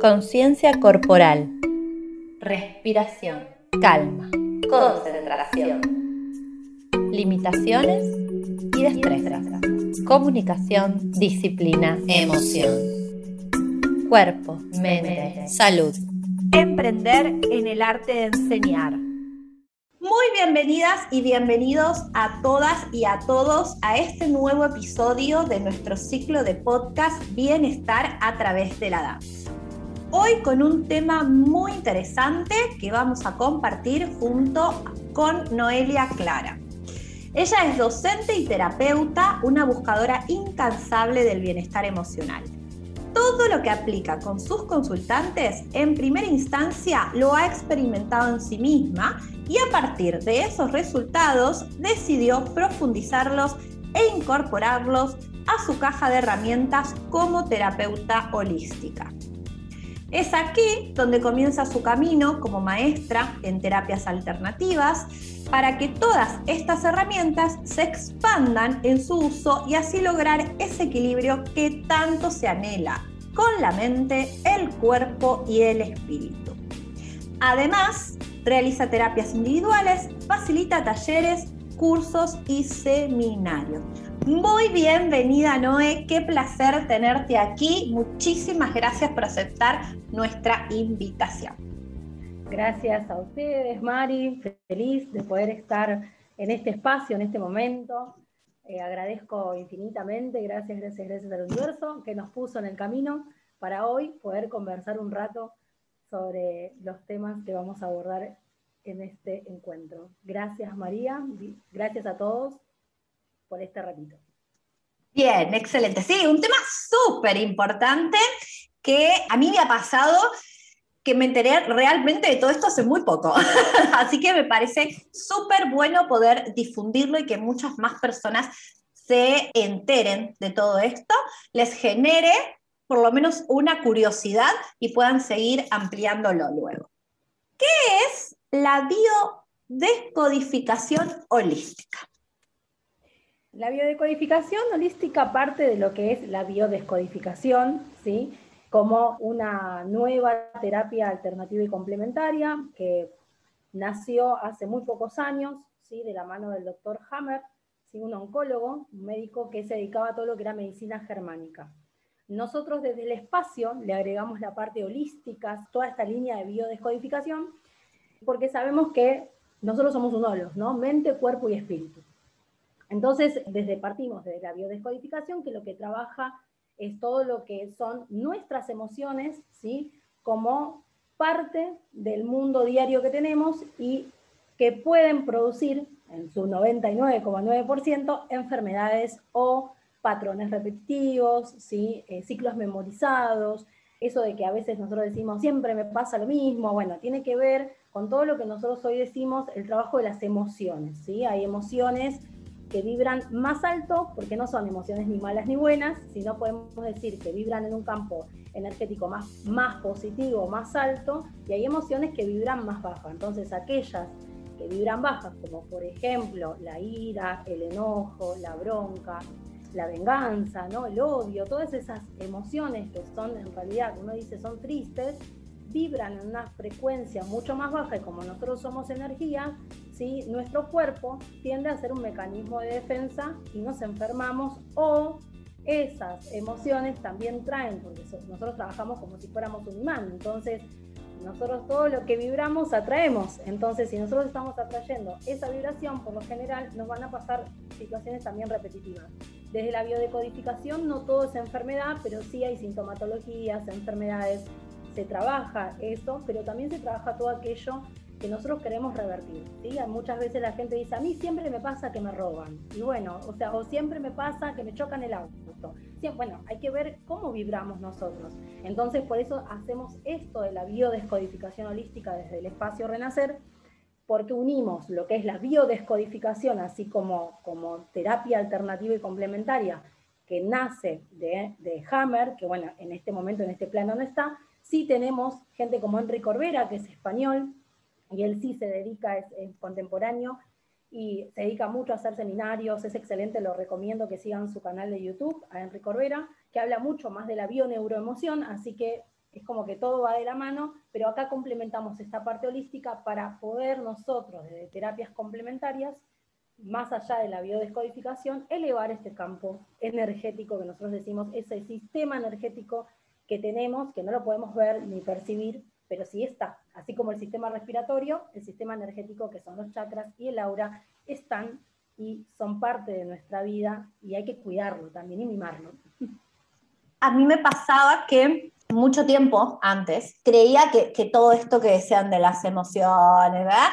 Conciencia corporal. Respiración. Calma. Concentración. Limitaciones y destrezas. Comunicación, disciplina, emoción. Cuerpo, mente, salud. Emprender en el arte de enseñar. Muy bienvenidas y bienvenidos a todas y a todos a este nuevo episodio de nuestro ciclo de podcast Bienestar a través de la danza. Hoy con un tema muy interesante que vamos a compartir junto con Noelia Clara. Ella es docente y terapeuta, una buscadora incansable del bienestar emocional. Todo lo que aplica con sus consultantes en primera instancia lo ha experimentado en sí misma y a partir de esos resultados decidió profundizarlos e incorporarlos a su caja de herramientas como terapeuta holística. Es aquí donde comienza su camino como maestra en terapias alternativas para que todas estas herramientas se expandan en su uso y así lograr ese equilibrio que tanto se anhela con la mente, el cuerpo y el espíritu. Además, Realiza terapias individuales, facilita talleres, cursos y seminarios. Muy bienvenida Noé, qué placer tenerte aquí. Muchísimas gracias por aceptar nuestra invitación. Gracias a ustedes, Mari. Feliz de poder estar en este espacio, en este momento. Eh, agradezco infinitamente, gracias, gracias, gracias al universo que nos puso en el camino para hoy poder conversar un rato sobre los temas que vamos a abordar en este encuentro. Gracias María, gracias a todos por este ratito. Bien, excelente. Sí, un tema súper importante que a mí me ha pasado que me enteré realmente de todo esto hace muy poco. Así que me parece súper bueno poder difundirlo y que muchas más personas se enteren de todo esto, les genere por lo menos una curiosidad y puedan seguir ampliándolo luego. ¿Qué es la biodescodificación holística? La biodescodificación holística parte de lo que es la biodescodificación, ¿sí? como una nueva terapia alternativa y complementaria que nació hace muy pocos años, ¿sí? de la mano del doctor Hammer, ¿sí? un oncólogo, un médico que se dedicaba a todo lo que era medicina germánica. Nosotros desde el espacio le agregamos la parte holística, toda esta línea de biodescodificación, porque sabemos que nosotros somos unolos, ¿no? Mente, cuerpo y espíritu. Entonces, desde partimos de la biodescodificación, que lo que trabaja es todo lo que son nuestras emociones, ¿sí? Como parte del mundo diario que tenemos y que pueden producir en su 99,9% enfermedades o patrones repetitivos, ¿sí? Eh, ciclos memorizados, eso de que a veces nosotros decimos siempre me pasa lo mismo, bueno, tiene que ver con todo lo que nosotros hoy decimos el trabajo de las emociones, ¿sí? Hay emociones que vibran más alto, porque no son emociones ni malas ni buenas, sino podemos decir que vibran en un campo energético más, más positivo, más alto, y hay emociones que vibran más bajas. Entonces, aquellas que vibran bajas, como por ejemplo la ira, el enojo, la bronca, la venganza, ¿no? el odio, todas esas emociones que son en realidad, uno dice son tristes, vibran en una frecuencia mucho más baja y como nosotros somos energía, ¿sí? nuestro cuerpo tiende a ser un mecanismo de defensa y nos enfermamos o esas emociones también traen, porque nosotros trabajamos como si fuéramos un imán, entonces nosotros todo lo que vibramos atraemos. Entonces, si nosotros estamos atrayendo esa vibración, por lo general nos van a pasar situaciones también repetitivas. Desde la biodecodificación no todo es enfermedad, pero sí hay sintomatologías, enfermedades, se trabaja eso, pero también se trabaja todo aquello que nosotros queremos revertir. Muchas veces la gente dice, a mí siempre me pasa que me roban. Y bueno, o sea, o siempre me pasa que me chocan el auto. bueno, hay que ver cómo vibramos nosotros. Entonces, por eso hacemos esto de la biodescodificación holística desde el espacio Renacer, porque unimos lo que es la biodescodificación, así como, como terapia alternativa y complementaria, que nace de, de Hammer, que bueno, en este momento, en este plano no está, sí tenemos gente como Enrique Corbera, que es español, y él sí se dedica, es, contemporáneo y se dedica mucho a hacer seminarios, es excelente, lo recomiendo que sigan su canal de YouTube, a Enrique Corbera, que habla mucho más de la bioneuroemoción, así que Es como que todo va de la mano, pero acá complementamos esta parte holística para poder nosotros, desde terapias complementarias, más allá de la biodescodificación, elevar este campo energético que nosotros decimos, ese sistema energético que tenemos, que no lo podemos ver ni percibir, pero sí está. Así como el sistema respiratorio, el sistema energético, que son los chakras y el aura, están y son parte de nuestra vida y hay que cuidarlo también y mimarlo. A mí me pasaba que mucho tiempo antes creía que, que todo esto que decían de las emociones, ¿verdad?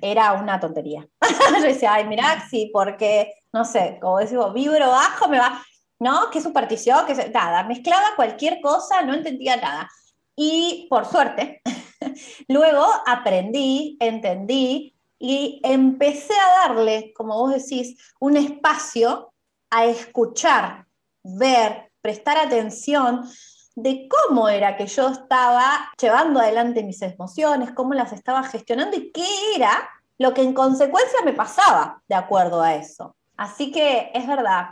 era una tontería. Yo decía, ay, mira, sí, porque, no sé, como decimos, vibro bajo, me va, ¿no? ¿Qué superstición? que Nada, mezclaba cualquier cosa, no entendía nada. Y por suerte, luego aprendí, entendí y empecé a darle, como vos decís, un espacio a escuchar, ver, prestar atención de cómo era que yo estaba llevando adelante mis emociones, cómo las estaba gestionando y qué era lo que en consecuencia me pasaba de acuerdo a eso. Así que es verdad,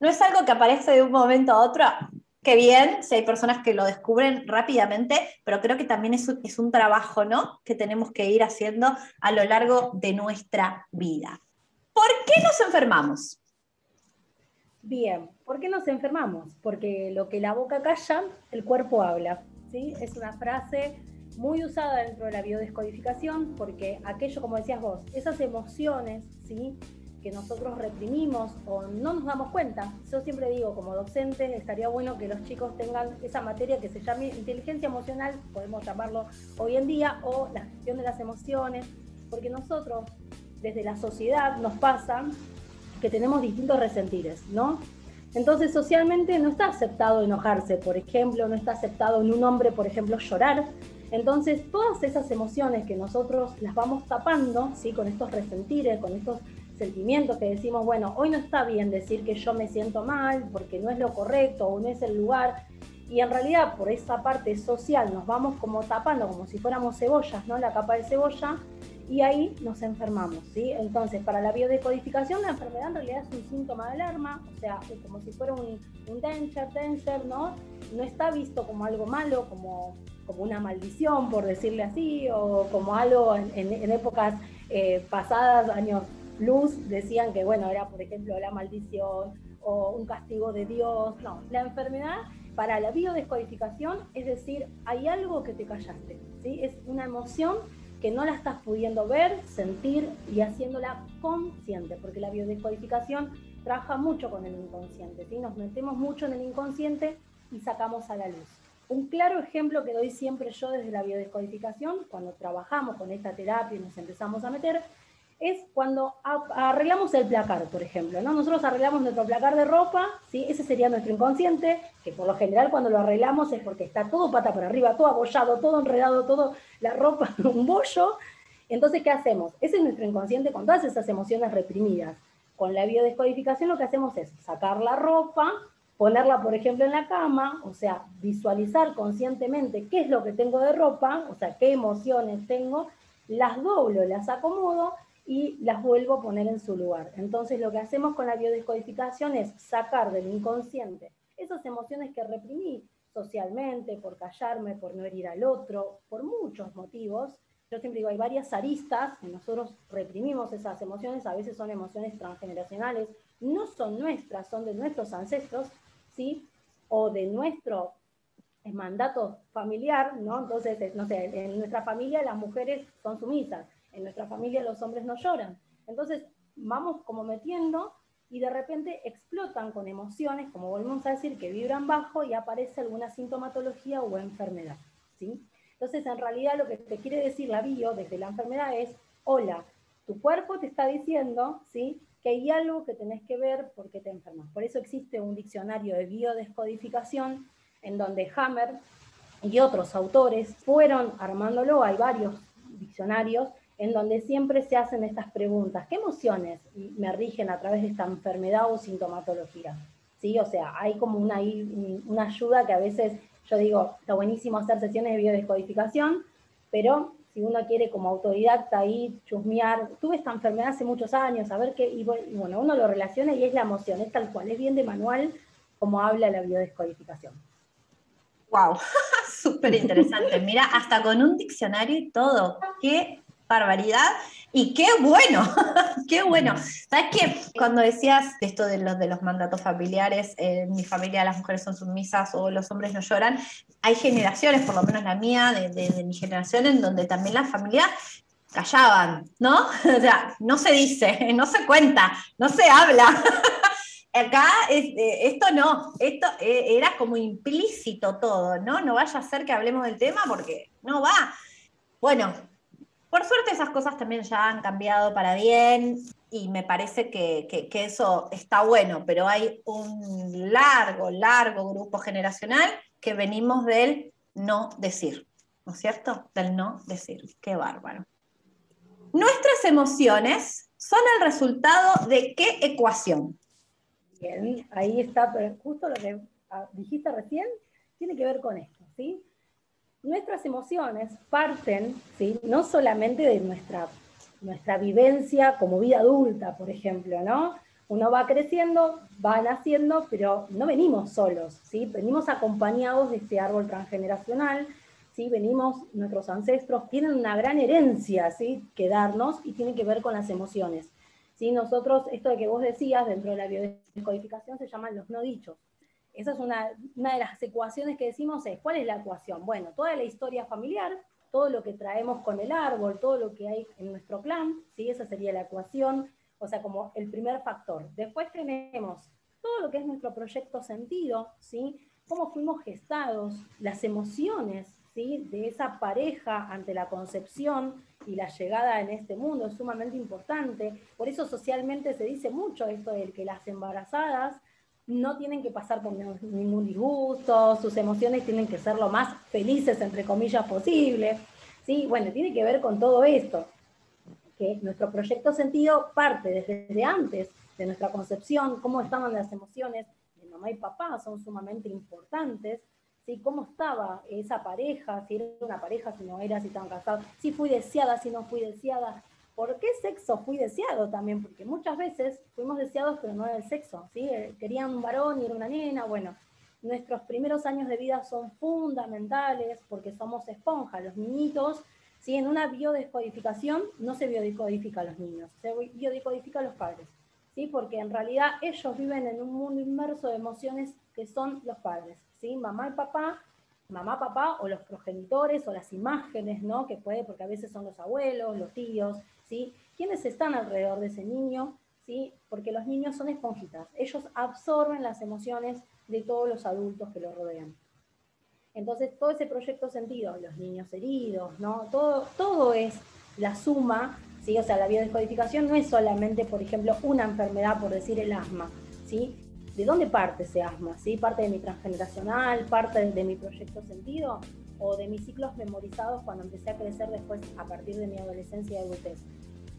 no es algo que aparece de un momento a otro, que bien, si hay personas que lo descubren rápidamente, pero creo que también es un, es un trabajo, ¿no? Que tenemos que ir haciendo a lo largo de nuestra vida. ¿Por qué nos enfermamos? Bien, ¿por qué nos enfermamos? Porque lo que la boca calla, el cuerpo habla. ¿sí? Es una frase muy usada dentro de la biodescodificación porque aquello, como decías vos, esas emociones ¿sí? Que nosotros reprimimos o no nos damos cuenta. Yo siempre digo, como docente, estaría bueno que los chicos tengan esa materia que se llame inteligencia emocional, podemos llamarlo hoy en día, o la gestión de las emociones, porque nosotros, desde la sociedad, nos pasa que tenemos distintos resentires, ¿no? Entonces, socialmente no está aceptado enojarse, por ejemplo, no está aceptado en un hombre, por ejemplo, llorar. Entonces, todas esas emociones que nosotros las vamos tapando, ¿sí? Con estos resentires, con estos sentimientos que decimos, bueno, hoy no está bien decir que yo me siento mal porque no es lo correcto o no es el lugar. Y en realidad, por esa parte social, nos vamos como tapando, como si fuéramos cebollas, ¿no? La capa de cebolla, y ahí nos enfermamos, ¿sí? Entonces, para la biodecodificación, la enfermedad en realidad es un síntoma de alarma, o sea, como si fuera un, un danger, ¿no? No está visto como algo malo, como, como una maldición, por decirle así, o como algo en, épocas eh, pasadas, años luz, decían que, bueno, era, por ejemplo, la maldición o un castigo de Dios. No, la enfermedad para la biodescodificación es decir, hay algo que te callaste, ¿sí? Es una emoción que no la estás pudiendo ver, sentir y haciéndola consciente, porque la biodescodificación trabaja mucho con el inconsciente, ¿sí? nos metemos mucho en el inconsciente y sacamos a la luz. Un claro ejemplo que doy siempre yo desde la biodescodificación, cuando trabajamos con esta terapia y nos empezamos a meter, es cuando arreglamos el placar, por ejemplo. ¿no? Nosotros arreglamos nuestro placar de ropa, ¿sí? ese sería nuestro inconsciente, que por lo general cuando lo arreglamos es porque está todo pata por arriba, todo abollado, todo enredado, todo la ropa, un bollo. Entonces, ¿qué hacemos? Ese es nuestro inconsciente con todas esas emociones reprimidas. Con la biodescodificación lo que hacemos es sacar la ropa, ponerla, por ejemplo, en la cama, o sea, visualizar conscientemente qué es lo que tengo de ropa, o sea, qué emociones tengo, las doblo, las acomodo y las vuelvo a poner en su lugar. Entonces lo que hacemos con la biodescodificación es sacar del inconsciente esas emociones que reprimí socialmente, por callarme, por no herir al otro, por muchos motivos. Yo siempre digo, hay varias aristas que nosotros reprimimos esas emociones, a veces son emociones transgeneracionales, no son nuestras, son de nuestros ancestros, ¿sí? O de nuestro mandato familiar, ¿no? Entonces, no sé, en nuestra familia las mujeres son sumisas, en nuestra familia los hombres no lloran. Entonces vamos como metiendo y de repente explotan con emociones, como volvemos a decir, que vibran bajo y aparece alguna sintomatología o enfermedad. ¿sí? Entonces, en realidad lo que te quiere decir la bio desde la enfermedad es, hola, tu cuerpo te está diciendo ¿sí? que hay algo que tenés que ver porque te enfermas. Por eso existe un diccionario de biodescodificación en donde Hammer y otros autores fueron armándolo, hay varios diccionarios, en donde siempre se hacen estas preguntas. ¿Qué emociones me rigen a través de esta enfermedad o sintomatología? ¿Sí? O sea, hay como una, una ayuda que a veces yo digo, está buenísimo hacer sesiones de biodescodificación, pero si uno quiere como autodidacta ahí chusmear, tuve esta enfermedad hace muchos años, a ver qué, y bueno, uno lo relaciona y es la emoción, es tal cual, es bien de manual como habla la biodescodificación. Wow, súper interesante. Mira, hasta con un diccionario y todo. Qué barbaridad. Y qué bueno, qué bueno. ¿Sabes qué? Cuando decías esto de los, de los mandatos familiares, en mi familia las mujeres son sumisas o los hombres no lloran, hay generaciones, por lo menos la mía, de, de mi generación, en donde también la familia callaban, ¿no? O sea, no se dice, no se cuenta, no se habla. Acá eh, esto no, esto eh, era como implícito todo, ¿no? No vaya a ser que hablemos del tema porque no va. Bueno, por suerte esas cosas también ya han cambiado para bien y me parece que, eso está bueno, pero hay un largo, largo grupo generacional que venimos del no decir, ¿no es cierto? Del no decir. Qué bárbaro. Nuestras emociones son el resultado de qué ecuación? Bien, ahí está, pero justo lo que ah, dijiste recién tiene que ver con esto, ¿sí? Nuestras emociones parten, ¿sí? No solamente de nuestra, nuestra vivencia como vida adulta, por ejemplo, ¿no? Uno va creciendo, va naciendo, pero no venimos solos, ¿sí? Venimos acompañados de este árbol transgeneracional, ¿sí? Venimos, nuestros ancestros tienen una gran herencia, ¿sí? Que darnos y tiene que ver con las emociones. Nosotros, esto de que vos decías dentro de la biodescodificación se llaman los no dichos. Esa es una, una de las ecuaciones que decimos es, ¿cuál es la ecuación? Bueno, toda la historia familiar, todo lo que traemos con el árbol, todo lo que hay en nuestro plan, ¿sí? esa sería la ecuación, o sea, como el primer factor. Después tenemos todo lo que es nuestro proyecto sentido, ¿sí? cómo fuimos gestados, las emociones ¿sí? de esa pareja ante la concepción, y la llegada en este mundo es sumamente importante. Por eso socialmente se dice mucho esto de que las embarazadas no tienen que pasar por ningún disgusto, sus emociones tienen que ser lo más felices, entre comillas, posible. ¿sí? Bueno, tiene que ver con todo esto, que nuestro proyecto sentido parte desde antes de nuestra concepción, cómo estaban las emociones de mamá y papá son sumamente importantes, cómo estaba esa pareja, si era una pareja, si no era, si estaban casados, si fui deseada, si no fui deseada, por qué sexo fui deseado también, porque muchas veces fuimos deseados pero no era el sexo, ¿sí? Eh, querían un varón y era una nena, bueno, nuestros primeros años de vida son fundamentales porque somos esponja, los niñitos, ¿sí? en una biodescodificación no se biodescodifica a los niños, se biodescodifica a los padres, ¿sí? porque en realidad ellos viven en un mundo inmerso de emociones que son los padres. ¿sí? Mamá y papá, mamá, papá, o los progenitores, o las imágenes, ¿no? Que puede, porque a veces son los abuelos, los tíos, ¿sí? ¿Quiénes están alrededor de ese niño? ¿Sí? Porque los niños son esponjitas. Ellos absorben las emociones de todos los adultos que los rodean. Entonces, todo ese proyecto sentido, los niños heridos, ¿no? Todo, todo es la suma, ¿sí? O sea, la biodescodificación no es solamente, por ejemplo, una enfermedad, por decir el asma, ¿sí? ¿de dónde parte ese asma? ¿Sí? ¿Parte de mi transgeneracional? ¿Parte de mi proyecto sentido? ¿O de mis ciclos memorizados cuando empecé a crecer después a partir de mi adolescencia y adultez?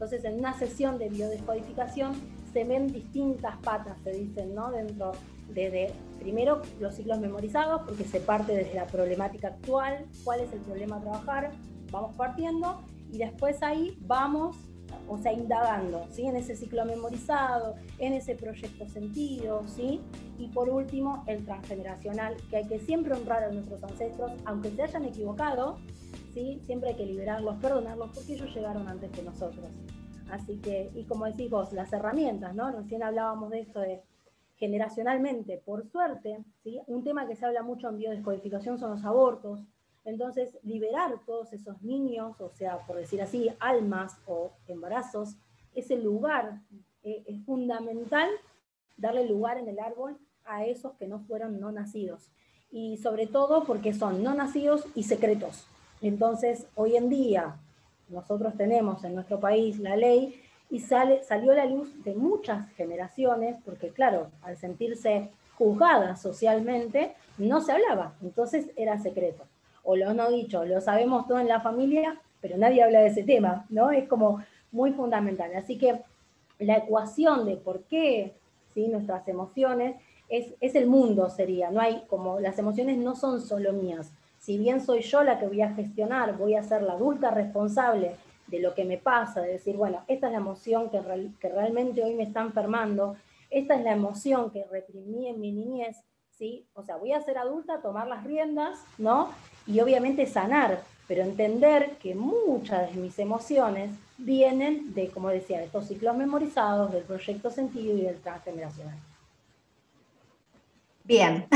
Entonces, en una sesión de biodescodificación se ven distintas patas, se dicen, ¿no? Dentro de, primero, los ciclos memorizados, porque se parte desde la problemática actual, cuál es el problema a trabajar, vamos partiendo, y después ahí vamos o sea, indagando, ¿sí? En ese ciclo memorizado, en ese proyecto sentido, ¿sí? Y por último, el transgeneracional, que hay que siempre honrar a nuestros ancestros, aunque se hayan equivocado, ¿sí? Siempre hay que liberarlos, perdonarlos, porque ellos llegaron antes que nosotros. Así que, y como decís vos, las herramientas, ¿no? Recién hablábamos de esto de generacionalmente, por suerte, ¿sí? Un tema que se habla mucho en biodescodificación son los abortos, entonces, liberar todos esos niños, o sea, por decir así, almas o embarazos, ese lugar eh, es fundamental darle lugar en el árbol a esos que no fueron no nacidos. Y sobre todo porque son no nacidos y secretos. Entonces, hoy en día, nosotros tenemos en nuestro país la ley y salió a la luz de muchas generaciones, porque claro, al sentirse juzgada socialmente, no se hablaba, entonces era secreto o lo no dicho, lo sabemos todo en la familia, pero nadie habla de ese tema, ¿no? Es como muy fundamental. Así que la ecuación de por qué ¿sí? nuestras emociones es, es el mundo, sería, no hay como las emociones no son solo mías. Si bien soy yo la que voy a gestionar, voy a ser la adulta responsable de lo que me pasa, de decir, bueno, esta es la emoción que, que realmente hoy me está enfermando, esta es la emoción que reprimí en mi niñez, ¿sí? O sea, voy a ser adulta, tomar las riendas, ¿no? y obviamente sanar, pero entender que muchas de mis emociones vienen de, como decía, de estos ciclos memorizados, del proyecto sentido y del transgeneracional. Bien.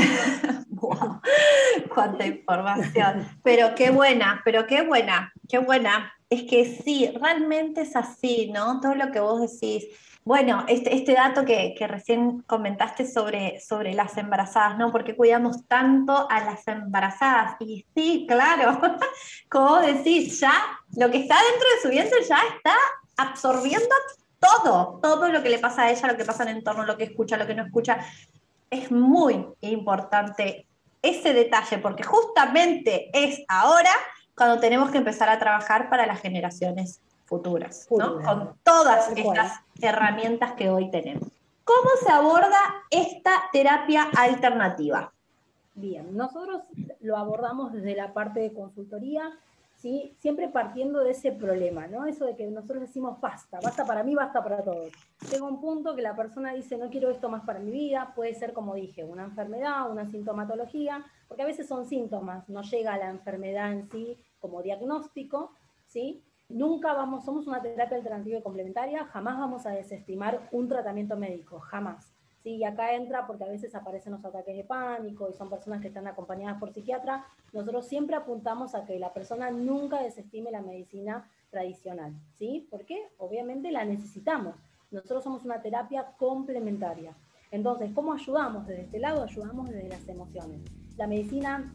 Cuánta información, pero qué buena, pero qué buena, qué buena. Es que sí, realmente es así, ¿no? Todo lo que vos decís. Bueno, este, este dato que, que, recién comentaste sobre, sobre las embarazadas, ¿no? Porque cuidamos tanto a las embarazadas. Y sí, claro, como decís, ya lo que está dentro de su vientre ya está absorbiendo todo, todo lo que le pasa a ella, lo que pasa en el entorno, lo que escucha, lo que no escucha. Es muy importante ese detalle, porque justamente es ahora cuando tenemos que empezar a trabajar para las generaciones futuras, ¿no? con todas estas herramientas que hoy tenemos. ¿Cómo se aborda esta terapia alternativa? Bien, nosotros lo abordamos desde la parte de consultoría, ¿sí? siempre partiendo de ese problema, ¿no? Eso de que nosotros decimos basta, basta para mí, basta para todos. Llega un punto que la persona dice no quiero esto más para mi vida, puede ser como dije, una enfermedad, una sintomatología, porque a veces son síntomas, no llega a la enfermedad en sí como diagnóstico, ¿sí? Nunca vamos, somos una terapia alternativa y complementaria, jamás vamos a desestimar un tratamiento médico, jamás. ¿Sí? Y acá entra porque a veces aparecen los ataques de pánico y son personas que están acompañadas por psiquiatra. Nosotros siempre apuntamos a que la persona nunca desestime la medicina tradicional. ¿sí? ¿Por qué? Obviamente la necesitamos. Nosotros somos una terapia complementaria. Entonces, ¿cómo ayudamos? Desde este lado ayudamos desde las emociones. La medicina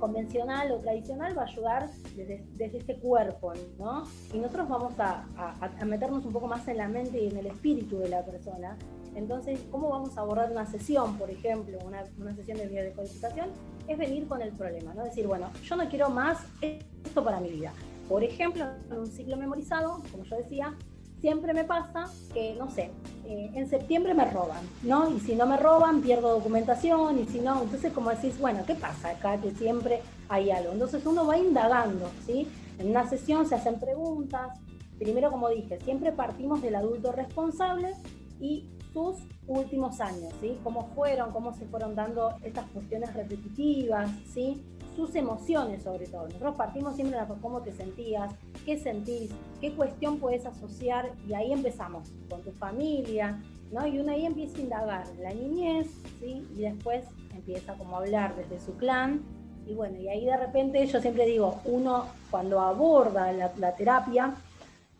convencional o tradicional va a ayudar desde, desde este cuerpo, ¿no? Y nosotros vamos a, a, meternos un poco más en la mente y en el espíritu de la persona. Entonces, ¿cómo vamos a abordar una sesión, por ejemplo, una, una sesión de biodecodificación? Es venir con el problema, ¿no? Decir, bueno, yo no quiero más esto para mi vida. Por ejemplo, en un ciclo memorizado, como yo decía, siempre me pasa que, no sé, eh, en septiembre me roban, ¿no? Y si no me roban, pierdo documentación, y si no, entonces como decís, bueno, ¿qué pasa acá? Que siempre hay algo. Entonces uno va indagando, ¿sí? En una sesión se hacen preguntas. Primero, como dije, siempre partimos del adulto responsable y sus últimos años, ¿sí? Cómo fueron, cómo se fueron dando estas cuestiones repetitivas, ¿sí? sus emociones sobre todo. Nosotros partimos siempre de cómo te sentías, qué sentís, qué cuestión puedes asociar y ahí empezamos con tu familia, ¿no? Y uno ahí empieza a indagar la niñez, ¿sí? Y después empieza como a hablar desde su clan y bueno, y ahí de repente yo siempre digo, uno cuando aborda la, la terapia,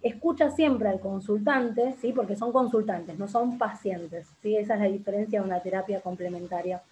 escucha siempre al consultante, ¿sí? porque son consultantes, no son pacientes. ¿sí? Esa es la diferencia de una terapia complementaria.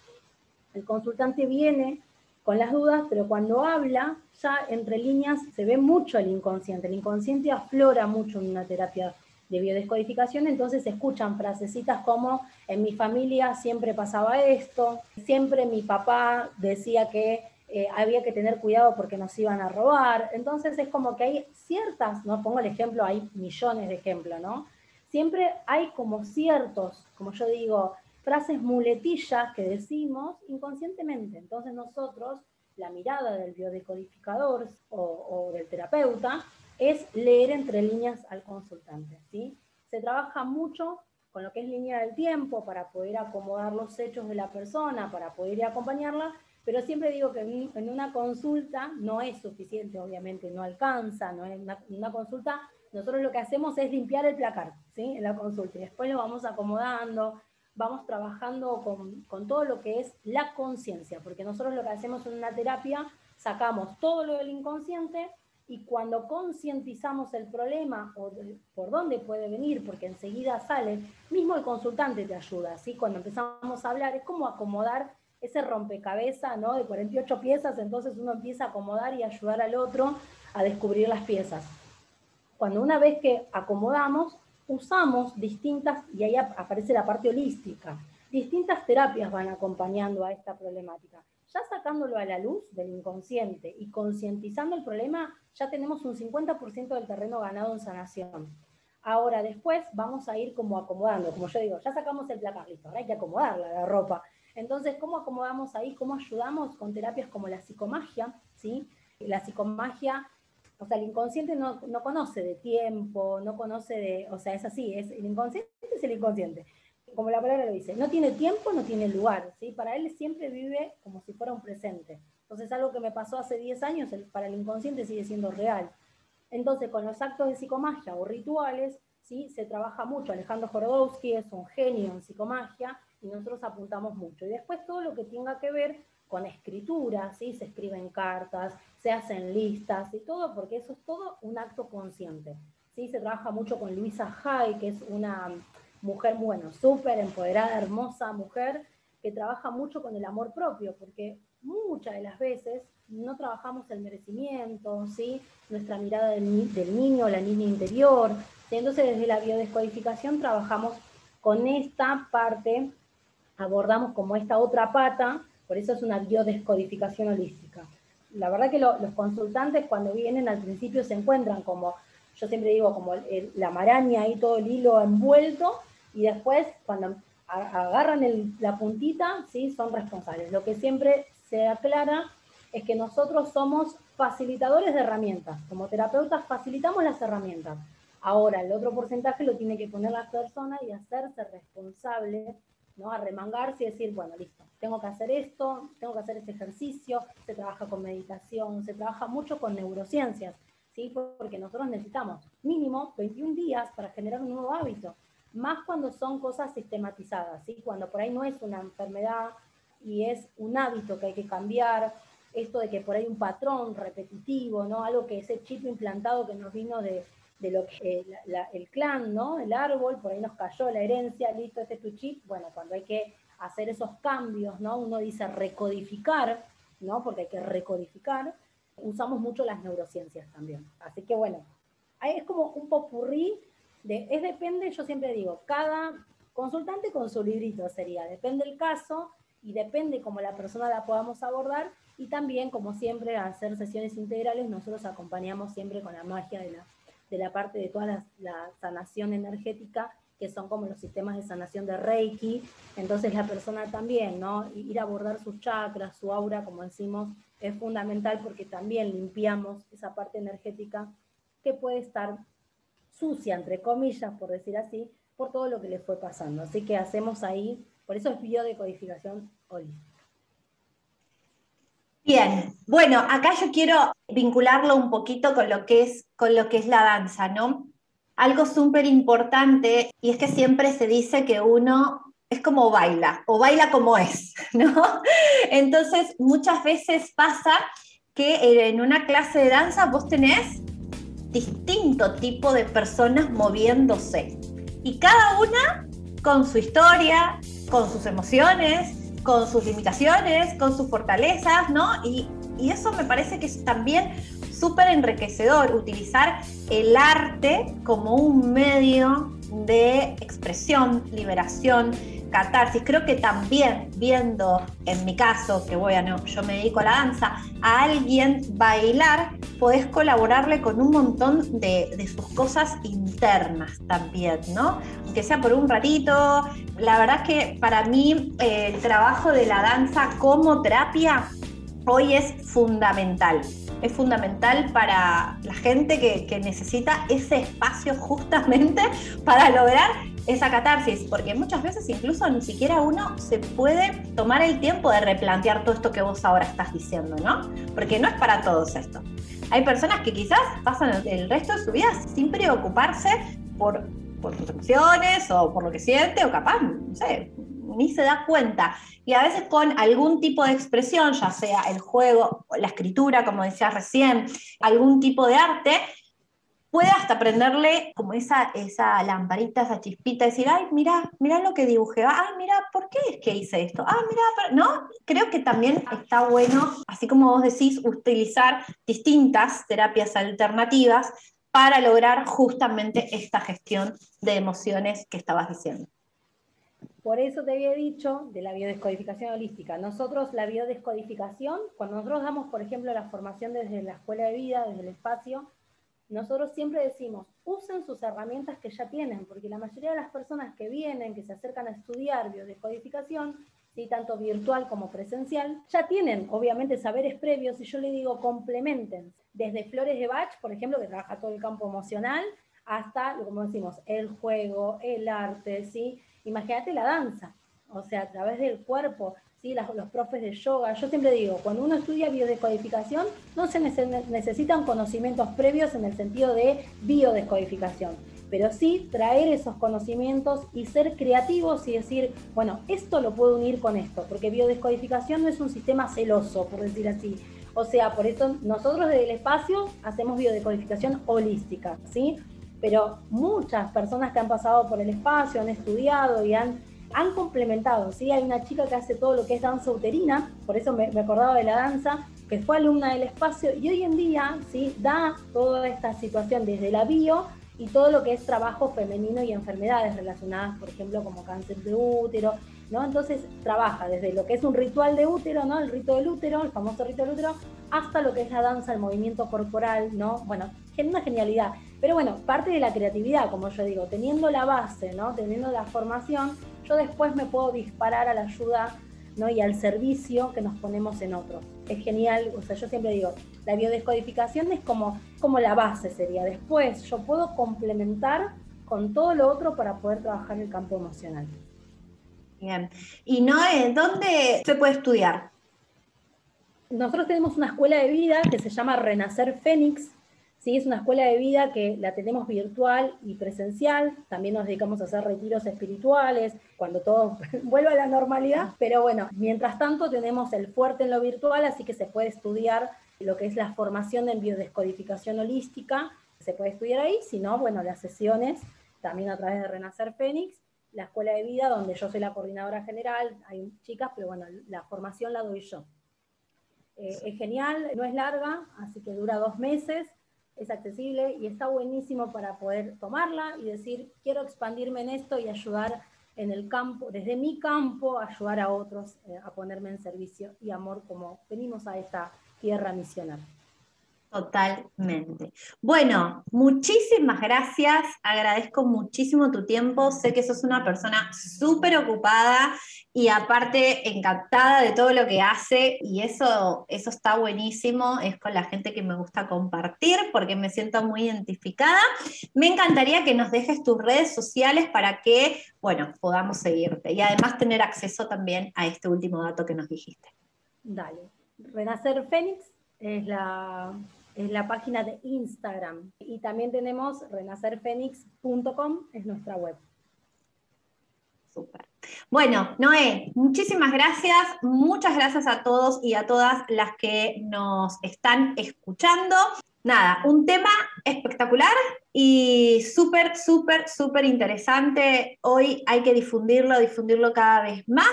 El consultante viene con las dudas, pero cuando habla, ya entre líneas se ve mucho el inconsciente. El inconsciente aflora mucho en una terapia de biodescodificación, entonces se escuchan frasecitas como en mi familia siempre pasaba esto, siempre mi papá decía que eh, había que tener cuidado porque nos iban a robar. Entonces es como que hay ciertas, no pongo el ejemplo, hay millones de ejemplos, ¿no? Siempre hay como ciertos, como yo digo, frases muletillas que decimos inconscientemente. Entonces nosotros, la mirada del biodecodificador o, del terapeuta es leer entre líneas al consultante. ¿sí? Se trabaja mucho con lo que es línea del tiempo para poder acomodar los hechos de la persona, para poder ir a acompañarla, pero siempre digo que en una consulta no es suficiente, obviamente no alcanza, no es una, una consulta, nosotros lo que hacemos es limpiar el placar, ¿sí? En la consulta y después lo vamos acomodando, vamos trabajando con, todo lo que es la conciencia, porque nosotros lo que hacemos en una terapia, sacamos todo lo del inconsciente y cuando concientizamos el problema o por dónde puede venir, porque enseguida sale, mismo el consultante te ayuda, ¿sí? Cuando empezamos a hablar, es como acomodar ese rompecabezas, ¿no? De 48 piezas, entonces uno empieza a acomodar y ayudar al otro a descubrir las piezas. Cuando una vez que acomodamos, usamos distintas, y ahí aparece la parte holística, distintas terapias van acompañando a esta problemática. Ya sacándolo a la luz del inconsciente y concientizando el problema, ya tenemos un 50% del terreno ganado en sanación. Ahora, después vamos a ir como acomodando, como yo digo, ya sacamos el placar, ahora hay que acomodarla la ropa. Entonces, ¿cómo acomodamos ahí? ¿Cómo ayudamos con terapias como la psicomagia? ¿sí? La psicomagia o sea, el inconsciente no, conoce de tiempo, no conoce de, o sea, es así, es, el inconsciente es el inconsciente. Como la palabra lo dice, no tiene tiempo, no tiene lugar, ¿sí? Para él siempre vive como si fuera un presente. Entonces algo que me pasó hace 10 años para el inconsciente sigue siendo real. Entonces con los actos de psicomagia o rituales, ¿sí? se trabaja mucho. Alejandro Jorodowski es un genio en psicomagia y nosotros apuntamos mucho. Y después todo lo que tenga que ver con escritura, ¿sí? se escriben cartas, se hacen listas y todo, porque eso es todo un acto consciente. ¿sí? Se trabaja mucho con Luisa Hay, que es una mujer, bueno, súper empoderada, hermosa mujer, que trabaja mucho con el amor propio, porque muchas de las veces no trabajamos el merecimiento, ¿sí? nuestra mirada del, del niño, la niña interior. Entonces, desde la biodescodificación trabajamos con esta parte, abordamos como esta otra pata, por eso es una biodescodificación holística. La verdad que los consultantes cuando vienen al principio se encuentran como, yo siempre digo, como la maraña y todo el hilo envuelto, y después cuando agarran la puntita, ¿sí? son responsables. Lo que siempre se aclara es que nosotros somos facilitadores de herramientas. Como terapeutas facilitamos las herramientas. Ahora, el otro porcentaje lo tiene que poner la persona y hacerse responsable, ¿no? Arremangarse y decir, bueno, listo, tengo que hacer esto, tengo que hacer este ejercicio, se trabaja con meditación, se trabaja mucho con neurociencias, ¿sí? Porque nosotros necesitamos mínimo 21 días para generar un nuevo hábito más cuando son cosas sistematizadas, ¿sí? cuando por ahí no es una enfermedad y es un hábito que hay que cambiar, esto de que por ahí un patrón repetitivo, ¿no? algo que ese chip implantado que nos vino de, lo que el clan, ¿no? el árbol, por ahí nos cayó la herencia, listo, este es tu chip, bueno, cuando hay que hacer esos cambios, ¿no? uno dice recodificar, ¿no? porque hay que recodificar, usamos mucho las neurociencias también. Así que bueno, es como un popurrí es depende, yo siempre digo, cada consultante con su librito sería, depende el caso y depende cómo la persona la podamos abordar y también, como siempre, hacer sesiones integrales, nosotros acompañamos siempre con la magia de la, de la parte de toda la, sanación energética, que son como los sistemas de sanación de Reiki. Entonces la persona también, ¿no? Ir a abordar sus chakras, su aura, como decimos, es fundamental porque también limpiamos esa parte energética que puede estar sucia, entre comillas, por decir así, por todo lo que le fue pasando. Así que hacemos ahí, por eso es biodecodificación holística. Bien, bueno, acá yo quiero vincularlo un poquito con lo que es, con lo que es la danza, ¿no? Algo súper importante, y es que siempre se dice que uno es como baila, o baila como es, ¿no? Entonces, muchas veces pasa que en una clase de danza vos tenés distinto tipo de personas moviéndose. Y cada una con su historia, con sus emociones, con sus limitaciones, con sus fortalezas, ¿no? Y, y eso me parece que es también súper enriquecedor, utilizar el arte como un medio de expresión, liberación, catarsis. Creo que también viendo, en mi caso, que bueno, yo me dedico a la danza, a alguien bailar, podés colaborarle con un montón de, sus cosas internas también, ¿no? Aunque sea por un ratito. La verdad es que para mí eh, el trabajo de la danza como terapia hoy es fundamental es fundamental para la gente que, que, necesita ese espacio justamente para lograr esa catarsis, porque muchas veces incluso ni siquiera uno se puede tomar el tiempo de replantear todo esto que vos ahora estás diciendo, ¿no? Porque no es para todos esto. Hay personas que quizás pasan el resto de su vida sin preocuparse por, por sus emociones o por lo que siente, o capaz, no sé, ni se da cuenta. Y a veces con algún tipo de expresión, ya sea el juego, la escritura, como decías recién, algún tipo de arte, puede hasta prenderle como esa, esa lamparita, esa chispita, decir, ay, mira, mira lo que dibujé, ay, mira, ¿por qué es que hice esto? Ah, mira, no, creo que también está bueno, así como vos decís, utilizar distintas terapias alternativas para lograr justamente esta gestión de emociones que estabas diciendo. Por eso te había dicho de la biodescodificación holística. Nosotros la biodescodificación, cuando nosotros damos, por ejemplo, la formación desde la escuela de vida, desde el espacio, nosotros siempre decimos, usen sus herramientas que ya tienen, porque la mayoría de las personas que vienen, que se acercan a estudiar biodescodificación, ¿sí? tanto virtual como presencial, ya tienen obviamente saberes previos y yo le digo complementen, desde Flores de Bach, por ejemplo, que trabaja todo el campo emocional, hasta, como decimos, el juego, el arte, ¿sí? Imagínate la danza, o sea, a través del cuerpo, ¿sí? los profes de yoga. Yo siempre digo, cuando uno estudia biodescodificación, no se necesitan conocimientos previos en el sentido de biodescodificación, pero sí traer esos conocimientos y ser creativos y decir, bueno, esto lo puedo unir con esto, porque biodescodificación no es un sistema celoso, por decir así. O sea, por eso nosotros desde el espacio hacemos biodescodificación holística, ¿sí? Pero muchas personas que han pasado por el espacio, han estudiado y han han complementado, ¿sí? Hay una chica que hace todo lo que es danza uterina, por eso me, acordaba de la danza, que fue alumna del espacio y hoy en día, ¿sí? Da toda esta situación desde la bio y todo lo que es trabajo femenino y enfermedades relacionadas, por ejemplo, como cáncer de útero, ¿no? Entonces trabaja desde lo que es un ritual de útero, ¿no? El rito del útero, el famoso rito del útero, hasta lo que es la danza, el movimiento corporal, ¿no? Bueno, una genialidad. Pero bueno, parte de la creatividad, como yo digo, teniendo la base, ¿no? Teniendo la formación, yo después me puedo disparar a la ayuda ¿no? y al servicio que nos ponemos en otros. Es genial, o sea, yo siempre digo, la biodescodificación es como, como la base sería. Después yo puedo complementar con todo lo otro para poder trabajar el campo emocional. Bien. ¿Y Noé, dónde se puede estudiar? Nosotros tenemos una escuela de vida que se llama Renacer Fénix, ¿sí? Es una escuela de vida que la tenemos virtual y presencial, también nos dedicamos a hacer retiros espirituales, cuando todo vuelva a la normalidad, pero bueno, mientras tanto tenemos el fuerte en lo virtual, así que se puede estudiar lo que es la formación en biodescodificación holística, se puede estudiar ahí, si no, bueno, las sesiones también a través de Renacer Fénix, la escuela de vida donde yo soy la coordinadora general, hay chicas, pero bueno, la formación la doy yo. Eh, es genial, no es larga, así que dura dos meses, es accesible y está buenísimo para poder tomarla y decir, quiero expandirme en esto y ayudar en el campo, desde mi campo, ayudar a otros eh, a ponerme en servicio y amor como venimos a esta tierra misionar. Totalmente. Bueno, muchísimas gracias. Agradezco muchísimo tu tiempo. Sé que sos una persona súper ocupada y aparte encantada de todo lo que hace y eso, eso está buenísimo. Es con la gente que me gusta compartir porque me siento muy identificada. Me encantaría que nos dejes tus redes sociales para que, bueno, podamos seguirte y además tener acceso también a este último dato que nos dijiste. Dale. Renacer Fénix es la es la página de Instagram. Y también tenemos renacerfenix.com, es nuestra web. Súper. Bueno, Noé, muchísimas gracias. Muchas gracias a todos y a todas las que nos están escuchando. Nada, un tema espectacular y súper, súper, súper interesante. Hoy hay que difundirlo, difundirlo cada vez más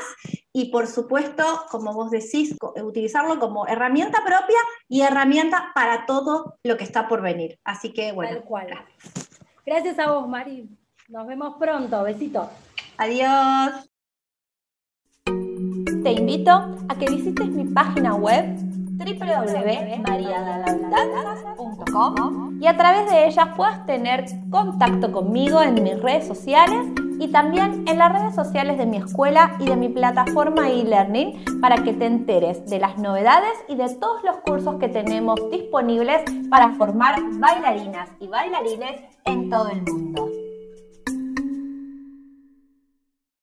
y por supuesto, como vos decís, utilizarlo como herramienta propia y herramienta para todo lo que está por venir. Así que bueno. Tal cual. Gracias a vos, Mari. Nos vemos pronto. Besitos. Adiós. Te invito a que visites mi página web www.mariadalandanzas.com y a través de ellas puedas tener contacto conmigo en mis redes sociales y también en las redes sociales de mi escuela y de mi plataforma e-learning para que te enteres de las novedades y de todos los cursos que tenemos disponibles para formar bailarinas y bailarines en todo el mundo.